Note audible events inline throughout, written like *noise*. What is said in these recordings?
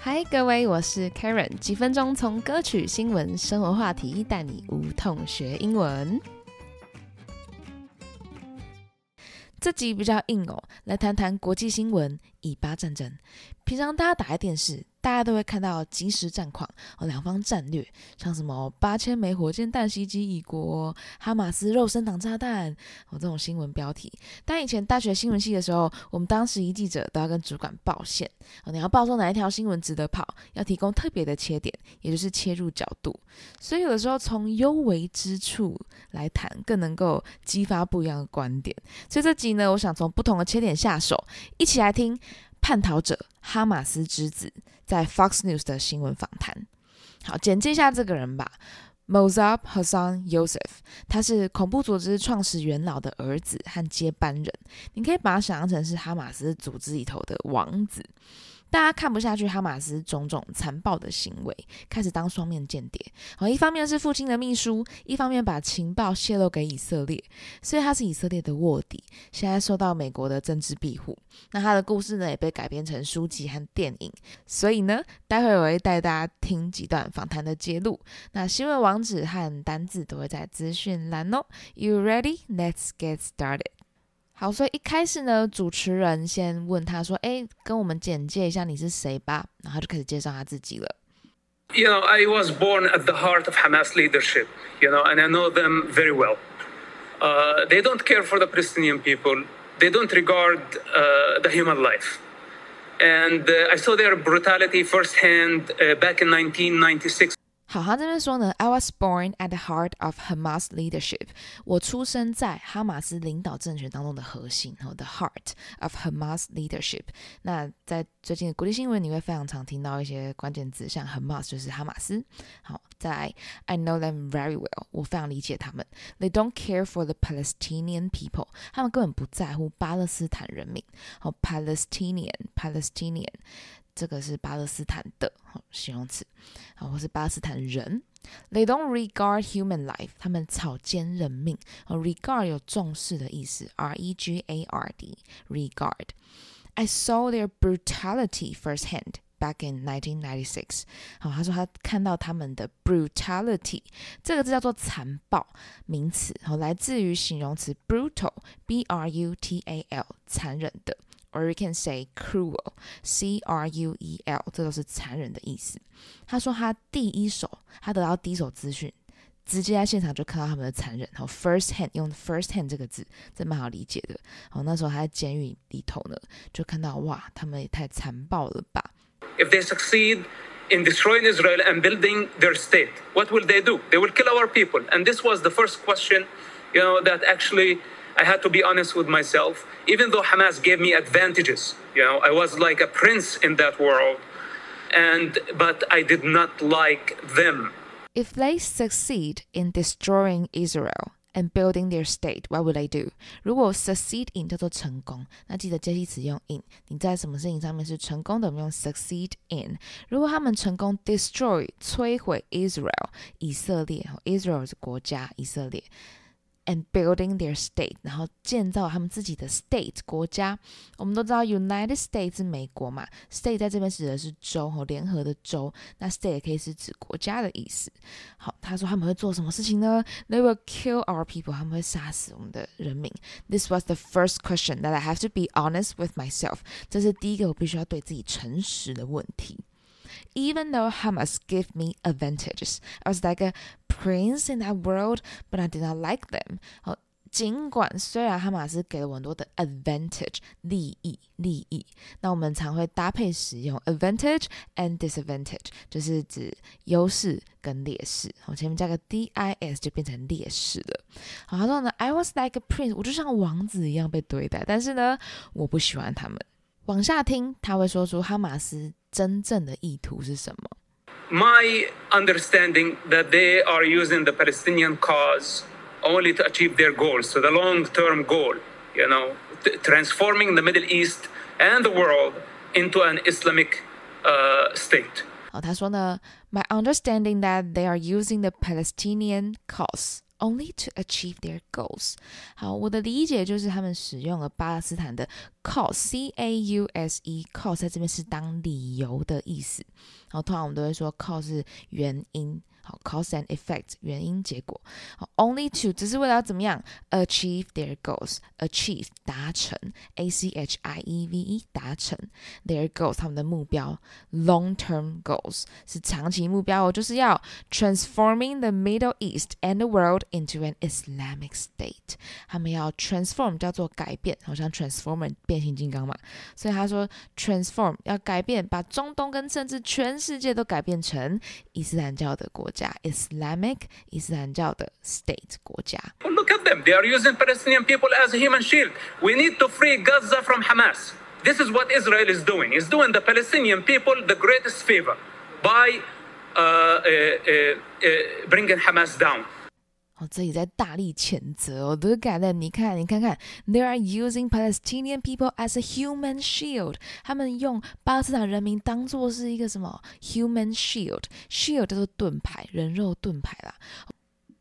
嗨，各位，我是 Karen，几分钟从歌曲、新闻、生活话题带你无痛学英文。这集比较硬哦，来谈谈国际新闻，以巴战争。平常大家打开电视。大家都会看到即时战况哦，两方战略，像什么八千枚火箭弹袭击以国，哈马斯肉身挡炸弹哦，这种新闻标题。但以前大学新闻系的时候，我们当时一记者都要跟主管报线哦，你要报说哪一条新闻值得跑，要提供特别的切点，也就是切入角度。所以有的时候从幽微之处来谈，更能够激发不一样的观点。所以这集呢，我想从不同的切点下手，一起来听。叛逃者哈马斯之子在 Fox News 的新闻访谈。好，简介一下这个人吧。Mossab Hassan Yosef，他是恐怖组织创始元老的儿子和接班人。你可以把他想象成是哈马斯组织里头的王子。大家看不下去哈马斯种种残暴的行为，开始当双面间谍。好，一方面是父亲的秘书，一方面把情报泄露给以色列，所以他是以色列的卧底，现在受到美国的政治庇护。那他的故事呢，也被改编成书籍和电影。所以呢，待会我会带大家听几段访谈的揭露。那新闻网址和单字都会在资讯栏哦。You ready? Let's get started. 好，所以一开始呢，主持人先问他说：“哎，跟我们简介一下你是谁吧。”然后他就开始介绍他自己了。You know, I was born at the heart of Hamas leadership. You know, and I know them very well. Uh, they don't care for the Palestinian people. They don't regard uh, the human life. And uh, I saw their brutality firsthand uh, back in 1996. 好，他这边说呢，I was born at the heart of Hamas leadership。我出生在哈马斯领导政权当中的核心，然后 the heart of Hamas leadership。那在最近的国际新闻，你会非常常听到一些关键字，像 Hamas 就是哈马斯。好，在 I know them very well，我非常理解他们。They don't care for the Palestinian people，他们根本不在乎巴勒斯坦人民。好，Palestinian，Palestinian。 这个是巴勒斯坦的形容词，啊，或是巴勒斯坦人。They don't regard human life，他们草菅人命。regard 有重视的意思，R E G A R D，regard。I saw their brutality firsthand back in 1996。好，他说他看到他们的 brutality，这个字叫做残暴名词，好，来自于形容词 brutal，B R U T A L，残忍的。or you can say cruel, C R U E L，这都是残忍的意思。他说他第一手，他得到第一手资讯，直接在现场就看到他们的残忍。然后 first hand 用 first hand 这个字，这蛮好理解的。好，那时候他在监狱里头呢，就看到哇，他们也太残暴了吧。If they succeed in destroying Israel and building their state, what will they do? They will kill our people. And this was the first question, you know, that actually I had to be honest with myself. Even though Hamas gave me advantages, you know, I was like a prince in that world, and but I did not like them. If they succeed in destroying Israel and building their state, what would they do? 如果 succeed in 叫做成功，那记得介系词用 in。你在什么事情上面是成功的，我们用 succeed in。如果他们成功 destroy 摧毁 Israel 以色列，Israel 是国家，以色列。 And building their state，然后建造他们自己的 state 国家。我们都知道 United States 是美国嘛，state 在这边指的是州和联合的州，那 state 可以是指国家的意思。好，他说他们会做什么事情呢？They will kill our people，他们会杀死我们的人民。This was the first question that I have to be honest with myself。这是第一个我必须要对自己诚实的问题。even though Hamas gave me advantages. I was like a prince in that world, but I did not like them. 好，尽管虽然哈马斯给了我很多的 advantage 利益利益，那我们常会搭配使用 advantage and disadvantage，就是指优势跟劣势。好，前面加个 dis 就变成劣势了。好，他说呢，I was like a prince，我就像王子一样被对待，但是呢，我不喜欢他们。 往下听，他会说出哈马斯真正的意图是什么。My understanding that they are using the Palestinian cause only to achieve their goals, so the long-term goal, you know, transforming the Middle East and the world into an Islamic uh, state. 好，他说呢，My understanding that they are using the Palestinian cause only to achieve their goals。好，我的理解就是他们使用了巴勒斯坦的 cause，c a u s e，cause 在这边是当理由的意思。然后，通常我们都会说 cause 是原因。好，cause and effect 原因结果。好，only to 只是为了要怎么样？achieve their goals，achieve 达成，a c h i e v e 达成 their goals 他们的目标，long term goals 是长期目标哦，就是要 transforming the Middle East and the world into an Islamic state。他们要 transform 叫做改变，好像 transformer 变形金刚嘛，所以他说 transform 要改变，把中东跟甚至全世界都改变成伊斯兰教的国家。 家 Islamic 伊斯兰教的 state 国家。Well, look at them. They are using Palestinian people as a human shield. We need to free Gaza from Hamas. This is what Israel is doing. It's doing the Palestinian people the greatest favor by uh, uh, uh, bringing Hamas down. 哦，这里在大力谴责哦，都改了。你看，你看看，They are using Palestinian people as a human shield。他们用巴勒斯坦人民当做是一个什么 human shield？shield 叫做盾牌，人肉盾牌啦。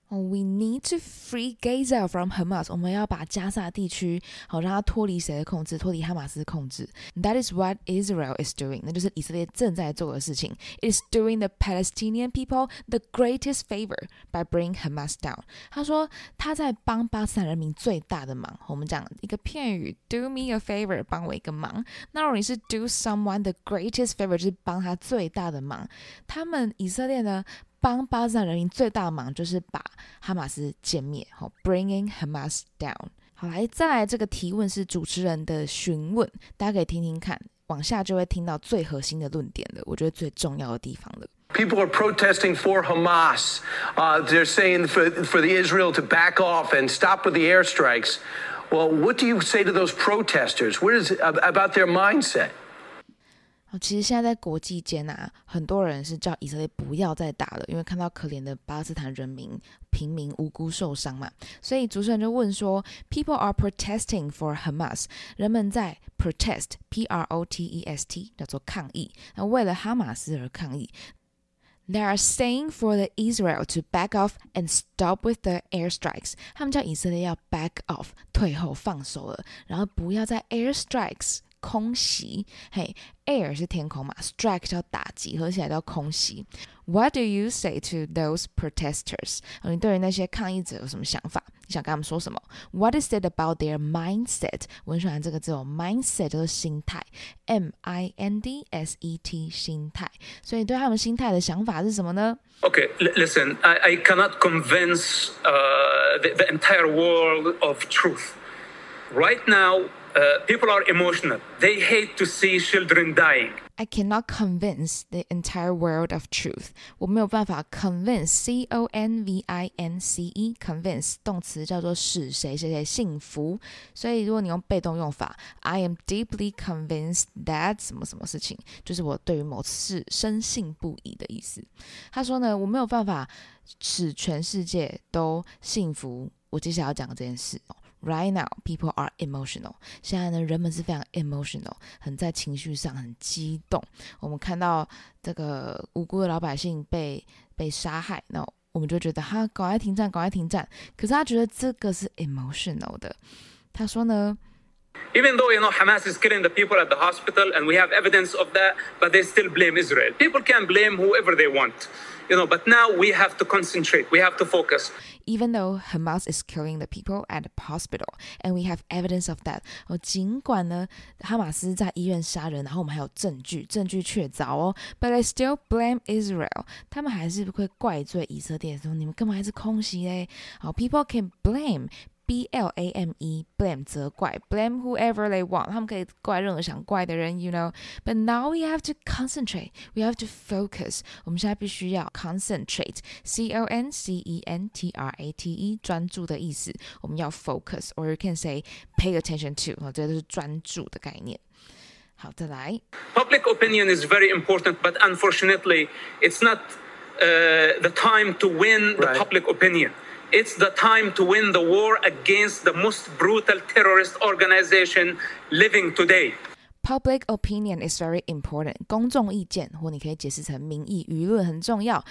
We need to free Gaza from Hamas。我们要把加萨地区好让它脱离谁的控制？脱离哈马斯控制。That is what Israel is doing。那就是以色列正在做的事情。It is doing the Palestinian people the greatest favor by bringing Hamas down。他说他在帮巴勒斯坦人民最大的忙。我们讲一个片语，do me a favor，帮我一个忙。那如果你是 do someone the greatest favor，就是帮他最大的忙。他们以色列呢？帮巴勒斯坦人民最大的忙就是把哈马斯歼灭，好，bringing Hamas down。好，来再来这个提问是主持人的询问，大家可以听听看，往下就会听到最核心的论点了，我觉得最重要的地方了。People are protesting for Hamas. Uh, they're saying for, for the Israel to back off and stop with the airstrikes. Well, what do you say to those protesters? What is about their mindset? 其实现在在国际间啊，很多人是叫以色列不要再打了，因为看到可怜的巴勒斯坦人民平民无辜受伤嘛。所以主持人就问说：“People are protesting for Hamas，人们在 protest，P R O T E S T，叫做抗议。那为了哈马斯而抗议。They are saying for the Israel to back off and stop with the airstrikes。他们叫以色列要 back off，退后放手了，然后不要再 airstrikes。”空袭，嘿，air 是天空嘛，strike 叫打击，合起来叫空袭。What do you say to those protesters？你对于那些抗议者有什么想法？你想跟他们说什么？What is it about their mindset？我很喜欢这个字哦，mindset 就是心态，M I N D S E T，心态。所以对他们心态的想法是什么呢？Okay, listen, I I cannot convince uh the the entire world of truth. Right now. Uh, people are emotional. They hate to see children dying. I cannot convince the entire world of truth. 我没有办法 convince c o n v i n c e convince 动词叫做使谁谁谁信服。所以如果你用被动用法，I am deeply convinced that 什么什么事情，就是我对于某事深信不疑的意思。他说呢，我没有办法使全世界都信服我接下来要讲的这件事。 Right now, people are emotional. 现在呢，人们是非常 emotional，很在情绪上很激动。我们看到这个无辜的老百姓被被杀害，那我们就觉得哈，赶快停战，赶快停战。可是他觉得这个是 emotional 的。他说呢，Even though you know Hamas is killing the people at the hospital and we have evidence of that, but they still blame Israel. People can blame whoever they want. You know, but now we have to concentrate. We have to focus. Even though Hamas is killing the people at the hospital, and we have evidence of that. 哦，尽管呢，哈马斯在医院杀人，然后我们还有证据，证据确凿哦。But I still blame Israel. 他们还是会怪罪以色列，说你们根本还是空袭嘞。好，people can blame B L A M E blame 责怪 blame whoever they want，他们可以怪任何想怪的人，you know。But now we have to concentrate, we have to focus。我们现在必须要 concentrate，C O N C E N T R A T E 专注的意思。我们要 focus，or you can say pay attention to，哦，这都是专注的概念。好，再来。Public opinion is very important, but unfortunately, it's not uh, the time to win the public opinion. It's the time to win the war against the most brutal terrorist organization living today. Public opinion is very important. 公众意见，或你可以解释成民意、舆论很重要。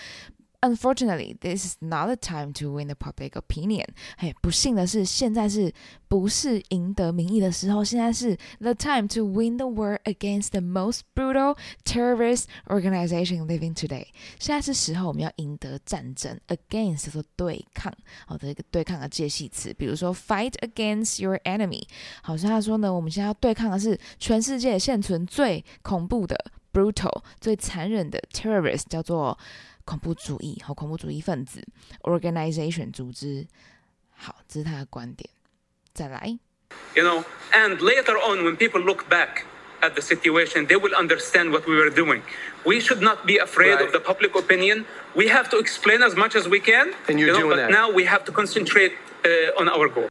Unfortunately, this is not the time to win the public opinion. 嘿，不幸的是，现在是不是赢得民意的时候？现在是 the time to win the war against the most brutal terrorist organization living today. 现在是时候，我们要赢得战争。Against 说对抗，好的一个对抗的介系词，比如说 fight against your enemy。好像他说呢，我们现在要对抗的是全世界现存最恐怖的 brutal 最残忍的 terrorist，叫做。 恐怖主义和恐怖主义分子 organization 组织。好，这是他的观点。再来。You know, and later on, when people look back at the situation, they will understand what we were doing. We should not be afraid right. of the public opinion. We have to explain as much as we can. And you're you know, doing but that. now we have to concentrate uh, on our goal.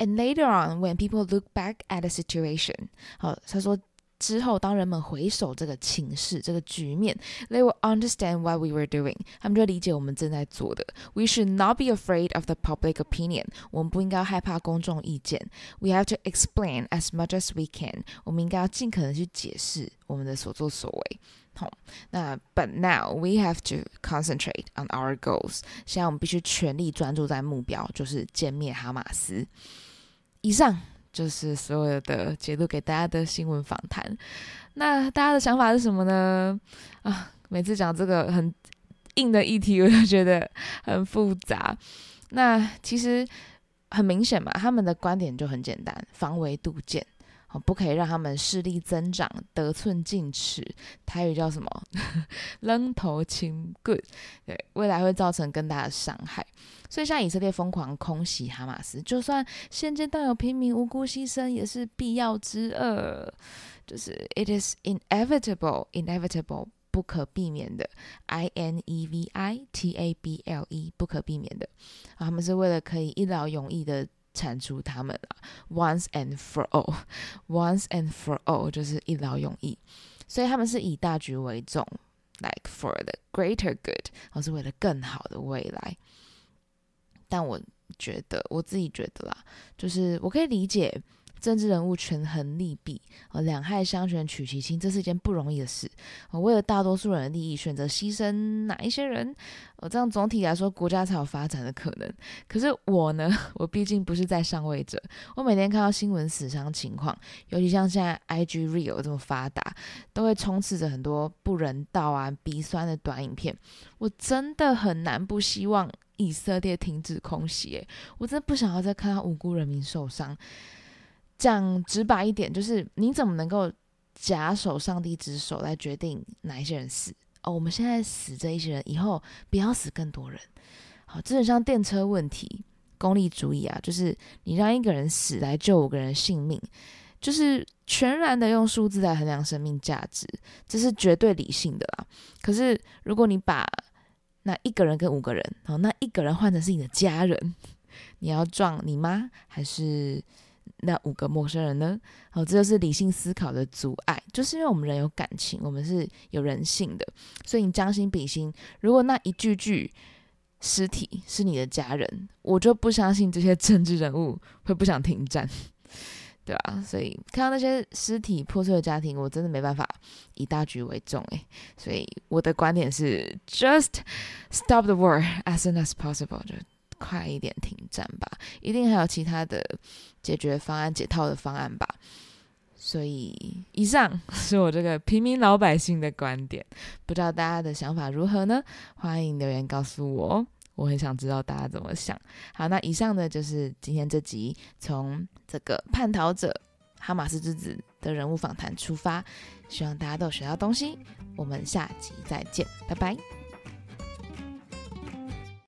And later on, when people look back at the situation, 好，他说 之后，当人们回首这个情势、这个局面，they will understand what we were doing。他们就理解我们正在做的。We should not be afraid of the public opinion。我们不应该害怕公众意见。We have to explain as much as we can。我们应该要尽可能去解释我们的所作所为。好，那 But now we have to concentrate on our goals。现在我们必须全力专注在目标，就是歼灭哈马斯。以上。就是所有的解读给大家的新闻访谈，那大家的想法是什么呢？啊，每次讲这个很硬的议题，我就觉得很复杂。那其实很明显嘛，他们的观点就很简单：防微杜渐。哦，不可以让他们势力增长，得寸进尺。台语叫什么？扔头轻 good，对，未来会造成更大的伤害。所以，像以色列疯狂空袭哈马斯，就算现阶段有平民无辜牺牲，也是必要之恶。就是 it is inevitable，inevitable，不可避免的。I N E V I T A B L E，不可避免的。他们是为了可以一劳永逸的。铲除他们了，once and for all，once *laughs* and for all 就是一劳永逸，所以他们是以大局为重，like for the greater good，而是为了更好的未来。但我觉得，我自己觉得啦，就是我可以理解。政治人物权衡利弊，呃，两害相权取其轻，这是一件不容易的事。为了大多数人的利益，选择牺牲哪一些人，呃，这样总体来说，国家才有发展的可能。可是我呢，*laughs* 我毕竟不是在上位者，我每天看到新闻死伤情况，尤其像现在 IG Real 这么发达，都会充斥着很多不人道啊、鼻酸的短影片，我真的很难不希望以色列停止空袭。我真的不想要再看到无辜人民受伤。讲直白一点，就是你怎么能够假手上帝之手来决定哪一些人死？哦，我们现在死这一些人，以后不要死更多人。好，这很像电车问题，功利主义啊，就是你让一个人死来救五个人性命，就是全然的用数字来衡量生命价值，这是绝对理性的啦。可是如果你把那一个人跟五个人，好，那一个人换成是你的家人，你要撞你妈还是？那五个陌生人呢？好，这就是理性思考的阻碍，就是因为我们人有感情，我们是有人性的，所以你将心比心，如果那一具具尸体是你的家人，我就不相信这些政治人物会不想停战，对吧？所以看到那些尸体破碎的家庭，我真的没办法以大局为重诶。所以我的观点是，just stop the war as soon as possible。快一点停战吧，一定还有其他的解决方案、解套的方案吧。所以，以上 *laughs* 是我这个平民老百姓的观点，不知道大家的想法如何呢？欢迎留言告诉我，我很想知道大家怎么想。好，那以上呢就是今天这集从这个叛逃者哈马斯之子的人物访谈出发，希望大家都有学到东西。我们下集再见，拜拜。